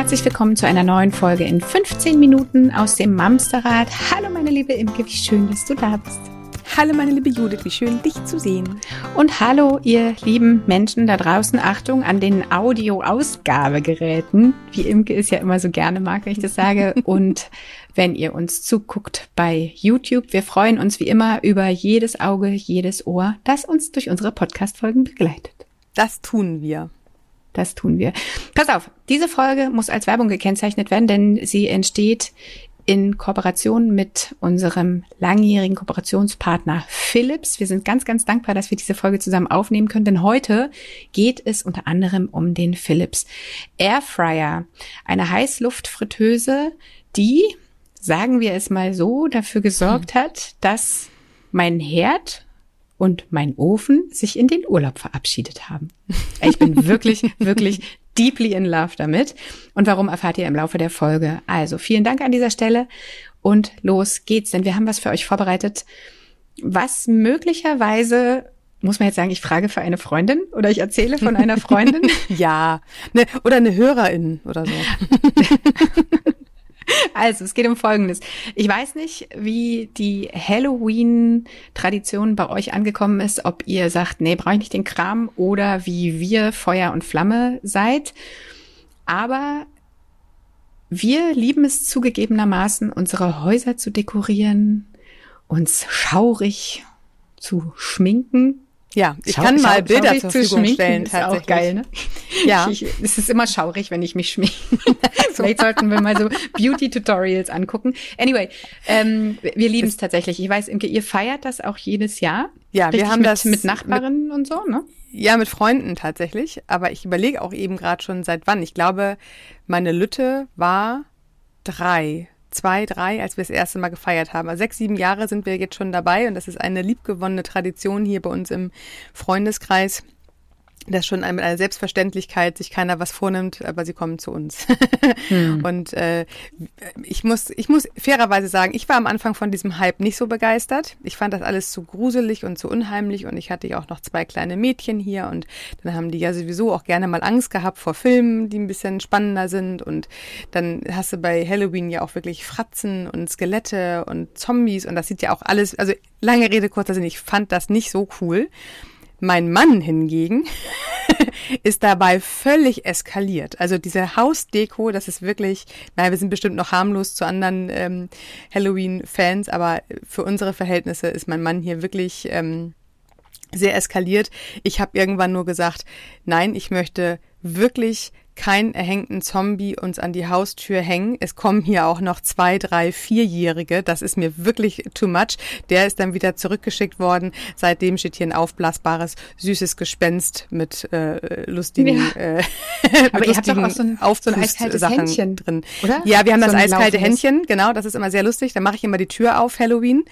Herzlich willkommen zu einer neuen Folge in 15 Minuten aus dem Mamsterrad. Hallo meine liebe Imke, wie schön, dass du da bist. Hallo meine liebe Judith, wie schön dich zu sehen. Und hallo ihr lieben Menschen da draußen, Achtung an den Audio-Ausgabegeräten, wie Imke es ja immer so gerne mag, wenn ich das sage. Und wenn ihr uns zuguckt bei YouTube, wir freuen uns wie immer über jedes Auge, jedes Ohr, das uns durch unsere Podcast-Folgen begleitet. Das tun wir. Das tun wir. Pass auf, diese Folge muss als Werbung gekennzeichnet werden, denn sie entsteht in Kooperation mit unserem langjährigen Kooperationspartner Philips. Wir sind ganz, ganz dankbar, dass wir diese Folge zusammen aufnehmen können, denn heute geht es unter anderem um den Philips Airfryer, eine Heißluftfritteuse, die, sagen wir es mal so, dafür gesorgt hat, dass mein Herd und mein Ofen sich in den Urlaub verabschiedet haben. Ich bin wirklich, wirklich deeply in love damit. Und warum erfahrt ihr im Laufe der Folge? Also vielen Dank an dieser Stelle und los geht's, denn wir haben was für euch vorbereitet, was möglicherweise muss man jetzt sagen, ich frage für eine Freundin oder ich erzähle von einer Freundin? ja, ne, oder eine Hörerin oder so. Also, es geht um Folgendes. Ich weiß nicht, wie die Halloween-Tradition bei euch angekommen ist, ob ihr sagt, nee, brauche ich nicht den Kram oder wie wir Feuer und Flamme seid. Aber wir lieben es zugegebenermaßen, unsere Häuser zu dekorieren, uns schaurig zu schminken ja, ich schau, kann mal schau, Bilder zur Verfügung stellen. Ist tatsächlich. auch geil, ne? Ja. Ich, ich, es ist immer schaurig, wenn ich mich schminke. Vielleicht sollten wir mal so Beauty-Tutorials angucken. Anyway, ähm, wir lieben es tatsächlich. Ich weiß, Imke, ihr feiert das auch jedes Jahr. Ja, Richtig wir haben mit, das mit Nachbarinnen mit, und so, ne? Ja, mit Freunden tatsächlich. Aber ich überlege auch eben gerade schon seit wann. Ich glaube, meine Lütte war drei zwei, drei, als wir das erste Mal gefeiert haben. Also sechs, sieben Jahre sind wir jetzt schon dabei und das ist eine liebgewonnene Tradition hier bei uns im Freundeskreis das schon mit einer Selbstverständlichkeit sich keiner was vornimmt, aber sie kommen zu uns. hm. Und äh, ich muss, ich muss fairerweise sagen, ich war am Anfang von diesem Hype nicht so begeistert. Ich fand das alles zu gruselig und zu unheimlich und ich hatte ja auch noch zwei kleine Mädchen hier und dann haben die ja sowieso auch gerne mal Angst gehabt vor Filmen, die ein bisschen spannender sind und dann hast du bei Halloween ja auch wirklich Fratzen und Skelette und Zombies und das sieht ja auch alles, also lange Rede, kurzer Sinn, ich fand das nicht so cool. Mein Mann hingegen ist dabei völlig eskaliert. Also diese Hausdeko, das ist wirklich, naja, wir sind bestimmt noch harmlos zu anderen ähm, Halloween-Fans, aber für unsere Verhältnisse ist mein Mann hier wirklich ähm, sehr eskaliert. Ich habe irgendwann nur gesagt, nein, ich möchte wirklich keinen erhängten Zombie uns an die Haustür hängen. Es kommen hier auch noch zwei, drei, vierjährige. Das ist mir wirklich too much. Der ist dann wieder zurückgeschickt worden. Seitdem steht hier ein aufblasbares, süßes Gespenst mit äh, lustigen, ja. äh, Aber ihr habt doch auch so ein, so ein eiskaltes Sachen Händchen drin. Oder? Ja, wir haben so das eiskalte Händchen. Genau, das ist immer sehr lustig. Da mache ich immer die Tür auf Halloween.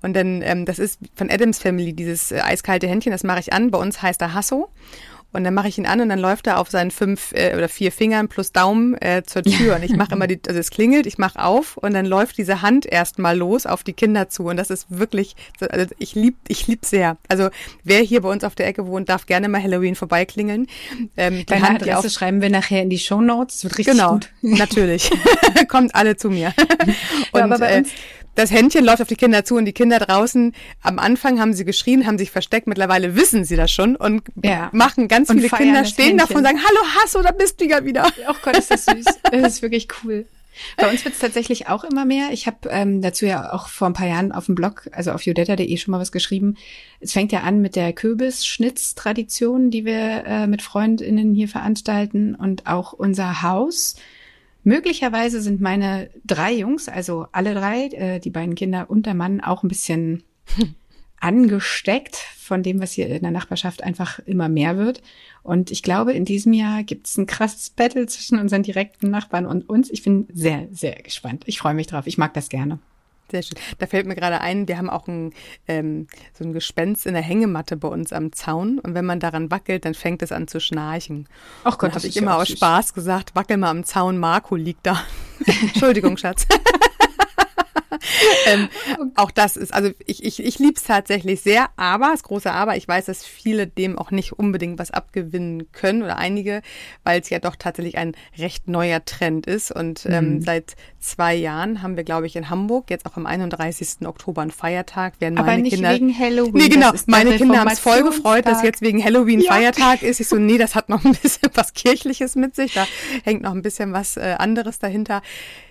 Und dann, ähm, das ist von Adams Family, dieses äh, eiskalte Händchen, das mache ich an. Bei uns heißt er Hasso. Und dann mache ich ihn an und dann läuft er auf seinen fünf äh, oder vier Fingern plus Daumen äh, zur Tür. Und ich mache immer die, also es klingelt, ich mache auf und dann läuft diese Hand erstmal los auf die Kinder zu. Und das ist wirklich, also ich lieb, ich lieb sehr. Also wer hier bei uns auf der Ecke wohnt, darf gerne mal Halloween vorbeiklingeln. Ähm, die Deine Hand, Adresse die auf, schreiben wir nachher in die Show Notes. Wird richtig genau, gut. natürlich. Kommt alle zu mir. und ja, aber bei uns, äh, das Händchen läuft auf die Kinder zu und die Kinder draußen, am Anfang haben sie geschrien, haben sich versteckt, mittlerweile wissen sie das schon und ja. machen ganz und viele Kinder stehen davon und sagen, hallo Hasso, da bist du ja wieder. Oh Gott, ist das süß. Das ist wirklich cool. Bei uns wird es tatsächlich auch immer mehr. Ich habe ähm, dazu ja auch vor ein paar Jahren auf dem Blog, also auf judetta.de schon mal was geschrieben. Es fängt ja an mit der Kürbisschnitztradition, die wir äh, mit Freundinnen hier veranstalten und auch unser Haus Möglicherweise sind meine drei Jungs, also alle drei, äh, die beiden Kinder und der Mann, auch ein bisschen angesteckt von dem, was hier in der Nachbarschaft einfach immer mehr wird. Und ich glaube, in diesem Jahr gibt es ein krasses Battle zwischen unseren direkten Nachbarn und uns. Ich bin sehr, sehr gespannt. Ich freue mich drauf. Ich mag das gerne. Sehr schön. Da fällt mir gerade ein, wir haben auch ein, ähm, so ein Gespenst in der Hängematte bei uns am Zaun. Und wenn man daran wackelt, dann fängt es an zu schnarchen. Ach Gott, habe ich immer aus. Spaß gesagt, wackel mal am Zaun, Marco liegt da. Entschuldigung, Schatz. ähm, auch das ist, also ich, ich, ich liebe es tatsächlich sehr, aber, das große Aber, ich weiß, dass viele dem auch nicht unbedingt was abgewinnen können oder einige, weil es ja doch tatsächlich ein recht neuer Trend ist. Und ähm, mhm. seit zwei Jahren haben wir, glaube ich, in Hamburg jetzt auch am 31. Oktober einen Feiertag. Werden aber meine nicht Kinder, wegen Halloween. Nee, genau. Meine Kinder haben es voll gefreut, dass jetzt wegen Halloween ja. Feiertag ist. Ich so, nee, das hat noch ein bisschen was Kirchliches mit sich. Da hängt noch ein bisschen was äh, anderes dahinter.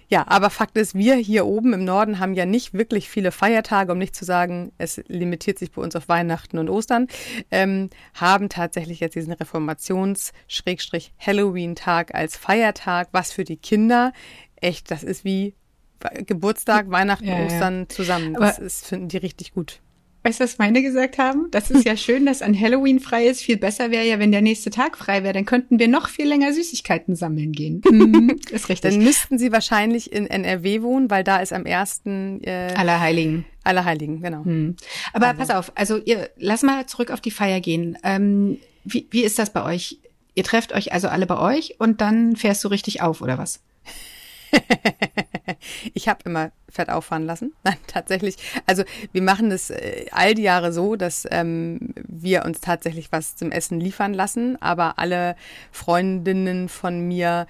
Ja, aber Fakt ist, wir hier oben im Norden haben ja nicht wirklich viele Feiertage, um nicht zu sagen, es limitiert sich bei uns auf Weihnachten und Ostern, ähm, haben tatsächlich jetzt diesen Reformations-Halloween-Tag als Feiertag, was für die Kinder echt, das ist wie Geburtstag, Weihnachten, ja, Ostern ja. zusammen. Das ist, finden die richtig gut. Weißt du, was meine gesagt haben? Das ist ja schön, dass an Halloween frei ist. Viel besser wäre ja, wenn der nächste Tag frei wäre. Dann könnten wir noch viel länger Süßigkeiten sammeln gehen. Mhm. ist richtig. Dann müssten sie wahrscheinlich in NRW wohnen, weil da ist am ersten äh, Allerheiligen. Allerheiligen, genau. Hm. Aber also. pass auf, also ihr lass mal zurück auf die Feier gehen. Ähm, wie, wie ist das bei euch? Ihr trefft euch also alle bei euch und dann fährst du richtig auf, oder was? ich habe immer Fett auffahren lassen. Nein, tatsächlich. Also wir machen das äh, all die Jahre so, dass ähm, wir uns tatsächlich was zum Essen liefern lassen, aber alle Freundinnen von mir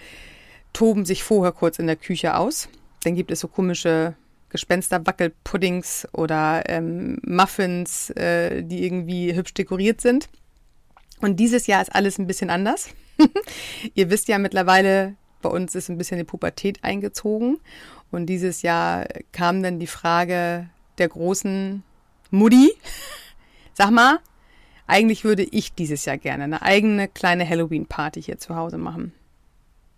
toben sich vorher kurz in der Küche aus. Dann gibt es so komische Gespensterwackelpuddings oder ähm, Muffins, äh, die irgendwie hübsch dekoriert sind. Und dieses Jahr ist alles ein bisschen anders. Ihr wisst ja mittlerweile, bei uns ist ein bisschen die Pubertät eingezogen. Und dieses Jahr kam dann die Frage der großen Mutti, sag mal, eigentlich würde ich dieses Jahr gerne eine eigene kleine Halloween-Party hier zu Hause machen.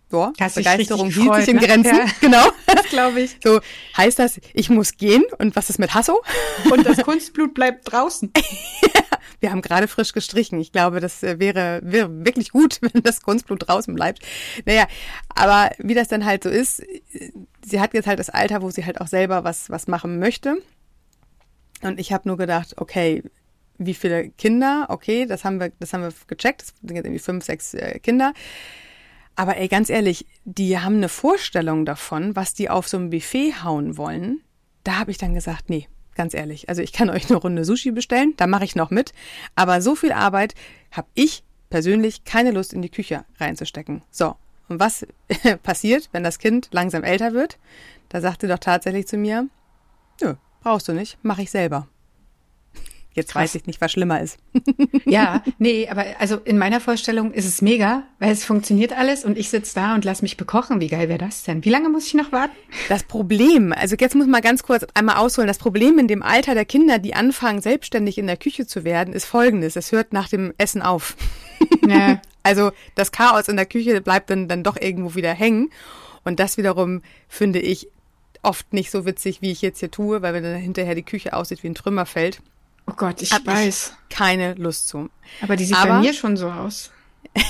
So, Begeisterung hielt sich in ne? Grenzen. Ja. Genau. Das glaube ich. So, heißt das, ich muss gehen und was ist mit Hasso? Und das Kunstblut bleibt draußen. ja, wir haben gerade frisch gestrichen. Ich glaube, das äh, wäre, wäre wirklich gut, wenn das Kunstblut draußen bleibt. Naja, aber wie das dann halt so ist, sie hat jetzt halt das Alter, wo sie halt auch selber was, was machen möchte. Und ich habe nur gedacht, okay, wie viele Kinder? Okay, das haben wir, das haben wir gecheckt. Das sind jetzt irgendwie fünf, sechs äh, Kinder. Aber ey, ganz ehrlich, die haben eine Vorstellung davon, was die auf so ein Buffet hauen wollen. Da habe ich dann gesagt, nee, ganz ehrlich. Also ich kann euch eine Runde Sushi bestellen, da mache ich noch mit. Aber so viel Arbeit habe ich persönlich keine Lust in die Küche reinzustecken. So, und was passiert, wenn das Kind langsam älter wird? Da sagt sie doch tatsächlich zu mir, nö, brauchst du nicht, mache ich selber. Jetzt Krass. weiß ich nicht, was schlimmer ist. ja, nee, aber also in meiner Vorstellung ist es mega, weil es funktioniert alles und ich sitze da und lass mich bekochen. Wie geil wäre das denn? Wie lange muss ich noch warten? Das Problem, also jetzt muss man ganz kurz einmal ausholen. Das Problem in dem Alter der Kinder, die anfangen, selbstständig in der Küche zu werden, ist folgendes. Es hört nach dem Essen auf. Ja. also das Chaos in der Küche bleibt dann, dann doch irgendwo wieder hängen. Und das wiederum finde ich oft nicht so witzig, wie ich jetzt hier tue, weil wenn dann hinterher die Küche aussieht wie ein Trümmerfeld. Oh Gott, ich Hab weiß. Ich keine Lust zu. Aber die sieht Aber, bei mir schon so aus.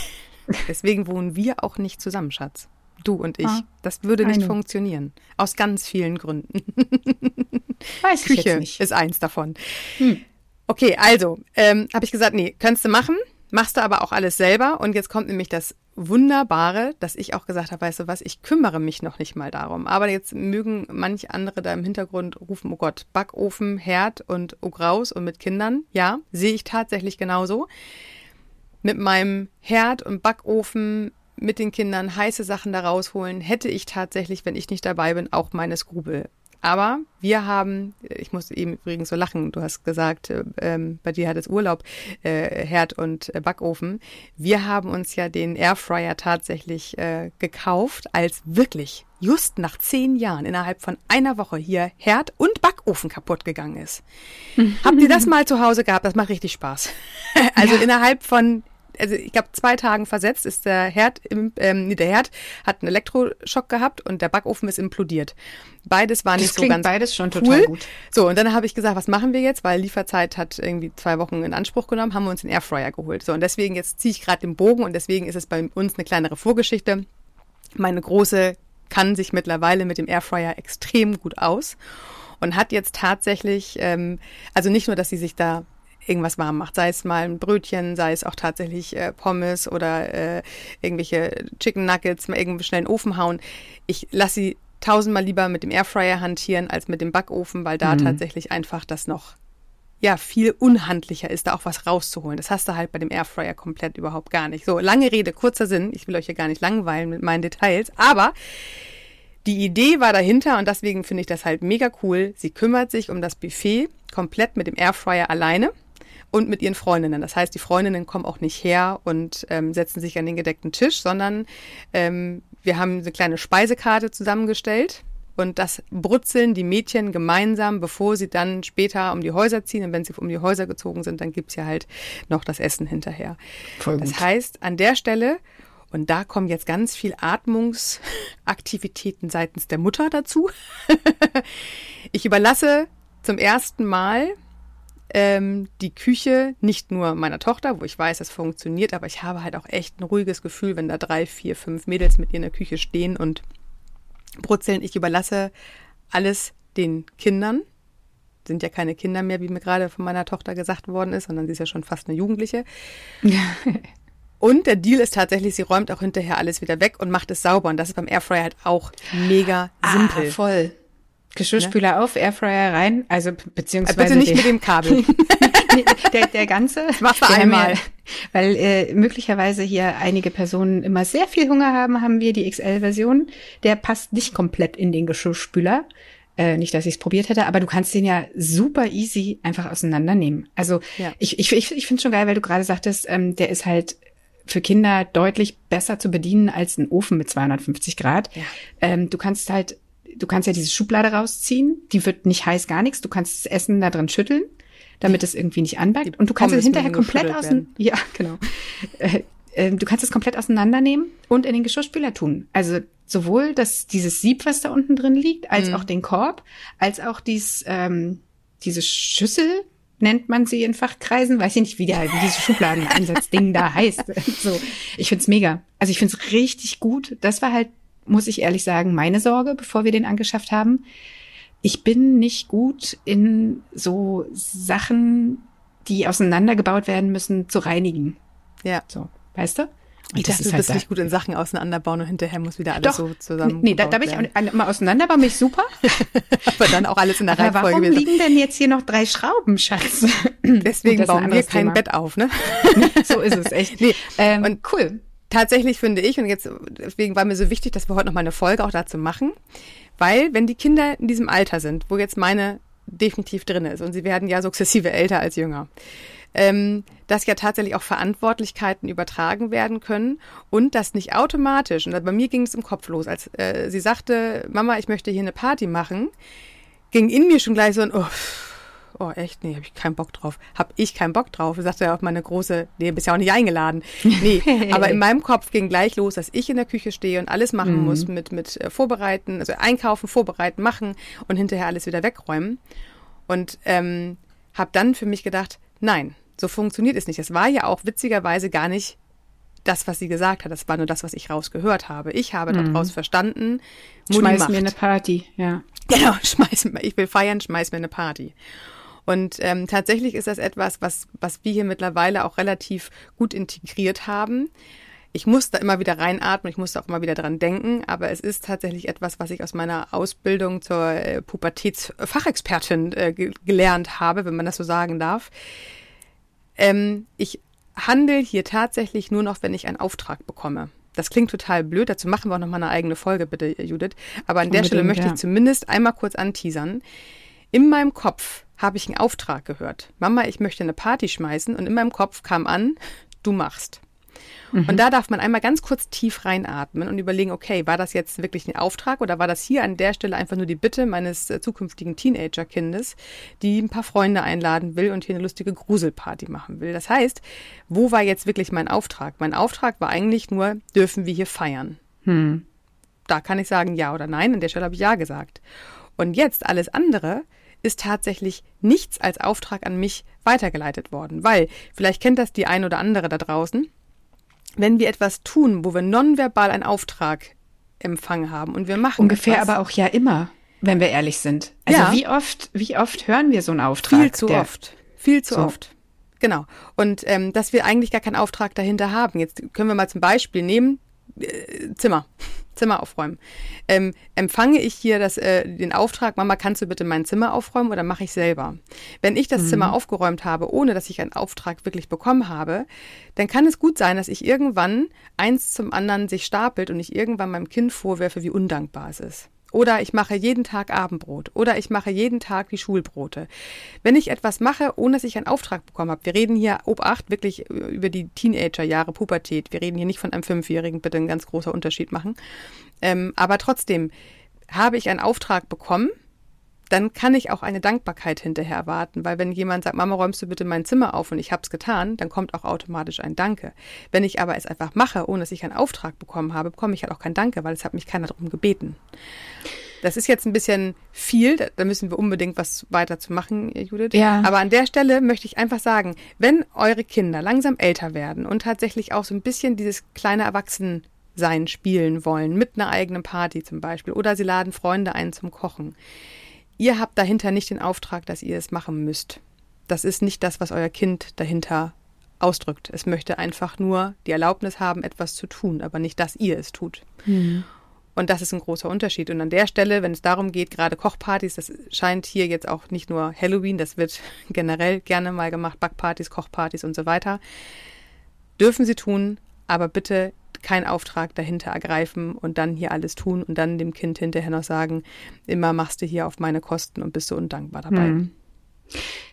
deswegen wohnen wir auch nicht zusammen, Schatz. Du und ich. Ah, das würde nicht eine. funktionieren. Aus ganz vielen Gründen. Weiß Küche ich jetzt nicht. ist eins davon. Hm. Okay, also, ähm, habe ich gesagt, nee, könntest du machen. Machst du aber auch alles selber. Und jetzt kommt nämlich das Wunderbare, dass ich auch gesagt habe, weißt du was, ich kümmere mich noch nicht mal darum. Aber jetzt mögen manche andere da im Hintergrund rufen, oh Gott, Backofen, Herd und oh Graus und mit Kindern. Ja, sehe ich tatsächlich genauso. Mit meinem Herd und Backofen mit den Kindern heiße Sachen da rausholen, hätte ich tatsächlich, wenn ich nicht dabei bin, auch meine Skrupel. Aber wir haben, ich muss eben übrigens so lachen, du hast gesagt, ähm, bei dir hat es Urlaub, äh, Herd und äh, Backofen. Wir haben uns ja den Airfryer tatsächlich äh, gekauft, als wirklich just nach zehn Jahren innerhalb von einer Woche hier Herd und Backofen kaputt gegangen ist. Habt ihr das mal zu Hause gehabt? Das macht richtig Spaß. also ja. innerhalb von also ich glaube, zwei Tagen versetzt ist der Herd, im, ähm, nee, der Herd hat einen Elektroschock gehabt und der Backofen ist implodiert. Beides war nicht das so ganz beides schon cool. total gut. So, und dann habe ich gesagt, was machen wir jetzt? Weil Lieferzeit hat irgendwie zwei Wochen in Anspruch genommen, haben wir uns den Airfryer geholt. So, und deswegen jetzt ziehe ich gerade den Bogen und deswegen ist es bei uns eine kleinere Vorgeschichte. Meine große kann sich mittlerweile mit dem Airfryer extrem gut aus und hat jetzt tatsächlich, ähm, also nicht nur, dass sie sich da irgendwas warm macht, sei es mal ein Brötchen, sei es auch tatsächlich äh, Pommes oder äh, irgendwelche Chicken Nuggets, mal irgendwie schnell in den Ofen hauen. Ich lasse sie tausendmal lieber mit dem Airfryer hantieren als mit dem Backofen, weil da mhm. tatsächlich einfach das noch ja viel unhandlicher ist, da auch was rauszuholen. Das hast du halt bei dem Airfryer komplett überhaupt gar nicht. So, lange Rede, kurzer Sinn. Ich will euch hier gar nicht langweilen mit meinen Details, aber die Idee war dahinter und deswegen finde ich das halt mega cool. Sie kümmert sich um das Buffet komplett mit dem Airfryer alleine und mit ihren Freundinnen. Das heißt, die Freundinnen kommen auch nicht her und ähm, setzen sich an den gedeckten Tisch, sondern ähm, wir haben eine kleine Speisekarte zusammengestellt und das brutzeln die Mädchen gemeinsam, bevor sie dann später um die Häuser ziehen. Und wenn sie um die Häuser gezogen sind, dann gibt's ja halt noch das Essen hinterher. Voll gut. Das heißt, an der Stelle und da kommen jetzt ganz viel Atmungsaktivitäten seitens der Mutter dazu. ich überlasse zum ersten Mal ähm, die Küche nicht nur meiner Tochter, wo ich weiß, es funktioniert, aber ich habe halt auch echt ein ruhiges Gefühl, wenn da drei, vier, fünf Mädels mit ihr in der Küche stehen und brutzeln. Ich überlasse alles den Kindern. Sind ja keine Kinder mehr, wie mir gerade von meiner Tochter gesagt worden ist, sondern sie ist ja schon fast eine Jugendliche. Und der Deal ist tatsächlich, sie räumt auch hinterher alles wieder weg und macht es sauber. Und das ist beim Airfryer halt auch mega ah, simpel. Ah, voll. Geschirrspüler ne? auf, Airfryer rein, also beziehungsweise. Bitte nicht mit dem Kabel. der, der ganze. Das machst du einmal. Ja, weil äh, möglicherweise hier einige Personen immer sehr viel Hunger haben, haben wir die XL-Version. Der passt nicht komplett in den Geschirrspüler. Äh, nicht, dass ich es probiert hätte, aber du kannst den ja super easy einfach auseinandernehmen. Also ja. ich, ich, ich, ich finde schon geil, weil du gerade sagtest, ähm, der ist halt für Kinder deutlich besser zu bedienen als ein Ofen mit 250 Grad. Ja. Ähm, du kannst halt, du kannst ja diese Schublade rausziehen, die wird nicht heiß, gar nichts. Du kannst das Essen da drin schütteln, damit es irgendwie nicht anbackt. Und du kannst es hinterher komplett außen, ja, genau. Äh, äh, du kannst es komplett auseinandernehmen und in den Geschirrspüler tun. Also sowohl das, dieses Sieb, was da unten drin liegt, als mhm. auch den Korb, als auch dies, ähm, diese Schüssel, nennt man sie in Fachkreisen. Weiß ich nicht, wie, der, wie diese Schubladeneinsatzding da heißt. So, ich find's mega. Also ich find's richtig gut. Das war halt, muss ich ehrlich sagen, meine Sorge, bevor wir den angeschafft haben. Ich bin nicht gut in so Sachen, die auseinandergebaut werden müssen, zu reinigen. Ja. So, weißt du? Und ich dachte, du halt bist nicht gut in Sachen auseinanderbauen und hinterher muss wieder alles Doch, so zusammen. Nee, da, da bin werden. ich mal auseinanderbauen, bin ich super. Aber dann auch alles in der Aber Reihenfolge. Warum liegen denn jetzt hier noch drei Schrauben, Schatz? Deswegen bauen wir kein Thema. Bett auf, ne? so ist es echt. Nee, ähm, und cool. Tatsächlich finde ich, und jetzt, deswegen war mir so wichtig, dass wir heute noch mal eine Folge auch dazu machen, weil wenn die Kinder in diesem Alter sind, wo jetzt meine definitiv drin ist, und sie werden ja sukzessive älter als jünger, ähm, dass ja tatsächlich auch Verantwortlichkeiten übertragen werden können und das nicht automatisch. Und bei mir ging es im Kopf los, als äh, sie sagte, Mama, ich möchte hier eine Party machen, ging in mir schon gleich so ein, oh, oh echt, nee, habe ich keinen Bock drauf. Hab ich keinen Bock drauf. Sagte ja auch meine große, nee, bist ja auch nicht eingeladen. Nee, aber in meinem Kopf ging gleich los, dass ich in der Küche stehe und alles machen mhm. muss mit, mit äh, Vorbereiten, also einkaufen, vorbereiten, machen und hinterher alles wieder wegräumen. Und ähm, habe dann für mich gedacht, nein, so funktioniert es nicht. Es war ja auch witzigerweise gar nicht das, was sie gesagt hat. Das war nur das, was ich rausgehört habe. Ich habe mhm. daraus verstanden, Mutti schmeiß macht. mir eine Party, ja. Genau, schmeiß ich will feiern, schmeiß mir eine Party. Und ähm, tatsächlich ist das etwas, was, was wir hier mittlerweile auch relativ gut integriert haben. Ich muss da immer wieder reinatmen, ich muss da auch immer wieder dran denken, aber es ist tatsächlich etwas, was ich aus meiner Ausbildung zur äh, Pubertätsfachexpertin äh, gelernt habe, wenn man das so sagen darf. Ähm, ich handle hier tatsächlich nur noch, wenn ich einen Auftrag bekomme. Das klingt total blöd, dazu machen wir auch noch mal eine eigene Folge, bitte, Judith. Aber an der Stelle möchte ja. ich zumindest einmal kurz anteasern. In meinem Kopf habe ich einen Auftrag gehört. Mama, ich möchte eine Party schmeißen und in meinem Kopf kam an, du machst. Mhm. Und da darf man einmal ganz kurz tief reinatmen und überlegen, okay, war das jetzt wirklich ein Auftrag oder war das hier an der Stelle einfach nur die Bitte meines äh, zukünftigen Teenager-Kindes, die ein paar Freunde einladen will und hier eine lustige Gruselparty machen will? Das heißt, wo war jetzt wirklich mein Auftrag? Mein Auftrag war eigentlich nur, dürfen wir hier feiern? Hm. Da kann ich sagen ja oder nein. An der Stelle habe ich ja gesagt. Und jetzt alles andere ist tatsächlich nichts als Auftrag an mich weitergeleitet worden, weil vielleicht kennt das die ein oder andere da draußen wenn wir etwas tun, wo wir nonverbal einen Auftrag empfangen haben und wir machen ungefähr etwas, aber auch ja immer, wenn wir ehrlich sind. Also ja. wie oft, wie oft hören wir so einen Auftrag? Viel zu oft, viel zu so. oft. Genau. Und ähm, dass wir eigentlich gar keinen Auftrag dahinter haben. Jetzt können wir mal zum Beispiel nehmen äh, Zimmer. Zimmer aufräumen. Ähm, empfange ich hier das, äh, den Auftrag, Mama, kannst du bitte mein Zimmer aufräumen oder mache ich selber? Wenn ich das mhm. Zimmer aufgeräumt habe, ohne dass ich einen Auftrag wirklich bekommen habe, dann kann es gut sein, dass ich irgendwann eins zum anderen sich stapelt und ich irgendwann meinem Kind vorwerfe, wie undankbar es ist. Oder ich mache jeden Tag Abendbrot. Oder ich mache jeden Tag die Schulbrote. Wenn ich etwas mache, ohne dass ich einen Auftrag bekommen habe, wir reden hier, Obacht, wirklich über die Teenagerjahre, Pubertät. Wir reden hier nicht von einem Fünfjährigen, bitte ein ganz großer Unterschied machen. Ähm, aber trotzdem, habe ich einen Auftrag bekommen, dann kann ich auch eine Dankbarkeit hinterher erwarten, weil wenn jemand sagt, Mama, räumst du bitte mein Zimmer auf und ich hab's getan, dann kommt auch automatisch ein Danke. Wenn ich aber es einfach mache, ohne dass ich einen Auftrag bekommen habe, bekomme ich halt auch kein Danke, weil es hat mich keiner darum gebeten. Das ist jetzt ein bisschen viel, da müssen wir unbedingt was weiter zu machen, Judith. Ja. Aber an der Stelle möchte ich einfach sagen, wenn eure Kinder langsam älter werden und tatsächlich auch so ein bisschen dieses kleine Erwachsensein spielen wollen, mit einer eigenen Party zum Beispiel, oder sie laden Freunde ein zum Kochen, Ihr habt dahinter nicht den Auftrag, dass ihr es machen müsst. Das ist nicht das, was euer Kind dahinter ausdrückt. Es möchte einfach nur die Erlaubnis haben, etwas zu tun, aber nicht, dass ihr es tut. Mhm. Und das ist ein großer Unterschied. Und an der Stelle, wenn es darum geht, gerade Kochpartys, das scheint hier jetzt auch nicht nur Halloween, das wird generell gerne mal gemacht, Backpartys, Kochpartys und so weiter, dürfen sie tun, aber bitte keinen Auftrag dahinter ergreifen und dann hier alles tun und dann dem Kind hinterher noch sagen, immer machst du hier auf meine Kosten und bist so undankbar dabei. Hm.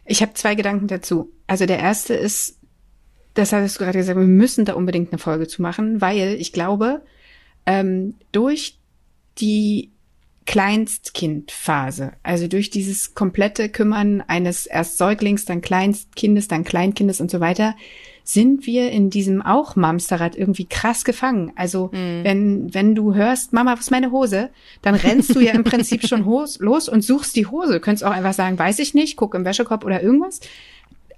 Ich habe zwei Gedanken dazu. Also der erste ist, das hattest du gerade gesagt, wir müssen da unbedingt eine Folge zu machen, weil ich glaube, ähm, durch die Kleinstkindphase, also durch dieses komplette Kümmern eines erst Säuglings, dann Kleinstkindes, dann Kleinkindes und so weiter, sind wir in diesem auch Mamsterrad irgendwie krass gefangen. Also mhm. wenn, wenn du hörst, Mama, was ist meine Hose, dann rennst du ja im Prinzip schon los und suchst die Hose. Du könntest auch einfach sagen, weiß ich nicht, guck im Wäschekorb oder irgendwas.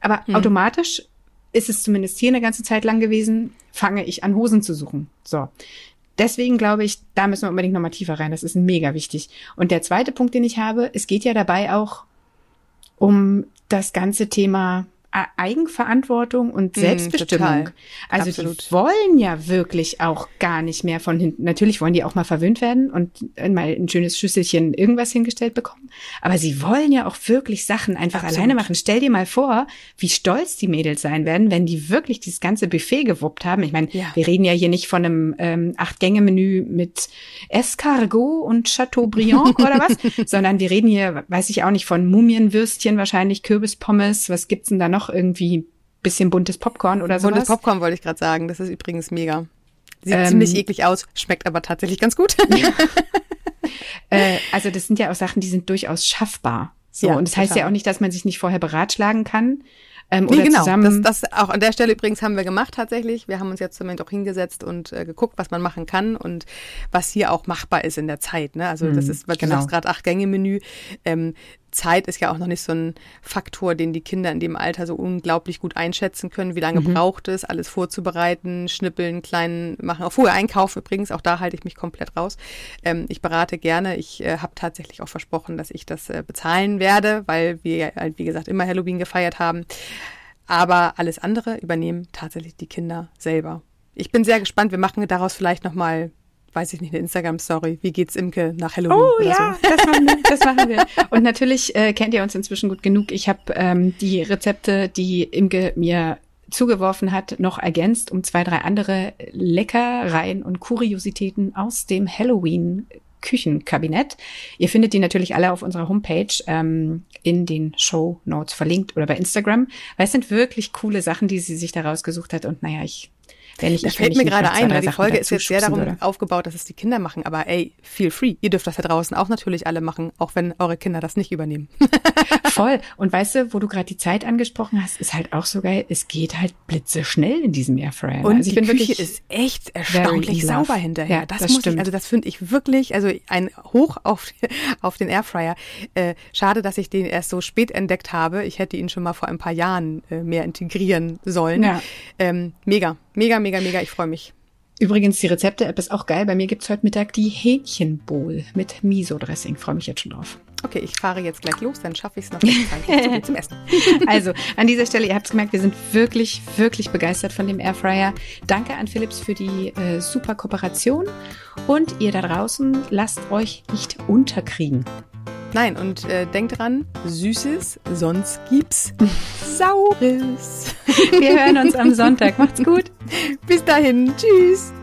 Aber mhm. automatisch ist es zumindest hier eine ganze Zeit lang gewesen, fange ich an, Hosen zu suchen. So. Deswegen glaube ich, da müssen wir unbedingt nochmal tiefer rein. Das ist mega wichtig. Und der zweite Punkt, den ich habe, es geht ja dabei auch um das ganze Thema Eigenverantwortung und mhm, Selbstbestimmung. Mm, also Absolut. die wollen ja wirklich auch gar nicht mehr von hinten. Natürlich wollen die auch mal verwöhnt werden und mal ein schönes Schüsselchen irgendwas hingestellt bekommen. Aber sie wollen ja auch wirklich Sachen einfach Absolut. alleine machen. Stell dir mal vor, wie stolz die Mädels sein werden, wenn die wirklich dieses ganze Buffet gewuppt haben. Ich meine, ja. wir reden ja hier nicht von einem ähm, Acht-Gänge-Menü mit Escargot und Chateaubriand oder was, sondern wir reden hier, weiß ich auch nicht, von Mumienwürstchen, wahrscheinlich Kürbispommes. Was gibt's denn da noch? Irgendwie bisschen buntes Popcorn oder so. Buntes Popcorn wollte ich gerade sagen. Das ist übrigens mega. Sieht ähm, ziemlich eklig aus, schmeckt aber tatsächlich ganz gut. Ja. äh, also das sind ja auch Sachen, die sind durchaus schaffbar. So, ja, und das total. heißt ja auch nicht, dass man sich nicht vorher beratschlagen kann. Ähm, nee, genau. Zusammen das, das auch an der Stelle übrigens haben wir gemacht tatsächlich. Wir haben uns jetzt zumindest auch hingesetzt und äh, geguckt, was man machen kann und was hier auch machbar ist in der Zeit. Ne? Also das mhm, ist, was genau. du sagst, gerade acht Gänge Menü. Ähm, Zeit ist ja auch noch nicht so ein Faktor, den die Kinder in dem Alter so unglaublich gut einschätzen können. Wie lange mhm. braucht es, alles vorzubereiten, schnippeln, kleinen machen. Auch vorher einkaufen übrigens, auch da halte ich mich komplett raus. Ähm, ich berate gerne. Ich äh, habe tatsächlich auch versprochen, dass ich das äh, bezahlen werde, weil wir, halt, wie gesagt, immer Halloween gefeiert haben. Aber alles andere übernehmen tatsächlich die Kinder selber. Ich bin sehr gespannt. Wir machen daraus vielleicht nochmal weiß ich nicht, eine Instagram-Story. Wie geht's Imke nach Halloween? Oh ja, so? das, machen wir, das machen wir. Und natürlich äh, kennt ihr uns inzwischen gut genug. Ich habe ähm, die Rezepte, die Imke mir zugeworfen hat, noch ergänzt um zwei, drei andere Leckereien und Kuriositäten aus dem Halloween Küchenkabinett. Ihr findet die natürlich alle auf unserer Homepage ähm, in den Show Notes verlinkt oder bei Instagram, weil es sind wirklich coole Sachen, die sie sich da rausgesucht hat. Und naja, ich wenn ich, das fällt mir gerade ein, weil die Folge ist jetzt sehr darum würde. aufgebaut, dass es die Kinder machen. Aber ey, feel free. Ihr dürft das da draußen auch natürlich alle machen, auch wenn eure Kinder das nicht übernehmen. Voll. Und weißt du, wo du gerade die Zeit angesprochen hast, ist halt auch so geil. Es geht halt blitzeschnell in diesem Airfryer. Ne? Und also ich die Küche ist echt erstaunlich sauber hinterher. Ja, das, das muss stimmt. Ich, also das finde ich wirklich, also ein Hoch auf, auf den Airfryer. Äh, schade, dass ich den erst so spät entdeckt habe. Ich hätte ihn schon mal vor ein paar Jahren äh, mehr integrieren sollen. Ja. Ähm, mega, mega, mega, mega. Ich freue mich. Übrigens, die Rezepte-App ist auch geil. Bei mir gibt's heute Mittag die Hähnchenbowl mit Miso-Dressing. Freue mich jetzt schon drauf. Okay, ich fahre jetzt gleich los, dann schaffe ich es noch rechtzeitig zum Essen. Also, an dieser Stelle, ihr habt es gemerkt, wir sind wirklich, wirklich begeistert von dem Airfryer. Danke an Philips für die äh, super Kooperation. Und ihr da draußen, lasst euch nicht unterkriegen. Nein, und äh, denkt dran, Süßes, sonst gibt's Saures. Wir hören uns am Sonntag. Macht's gut. Bis dahin. Tschüss.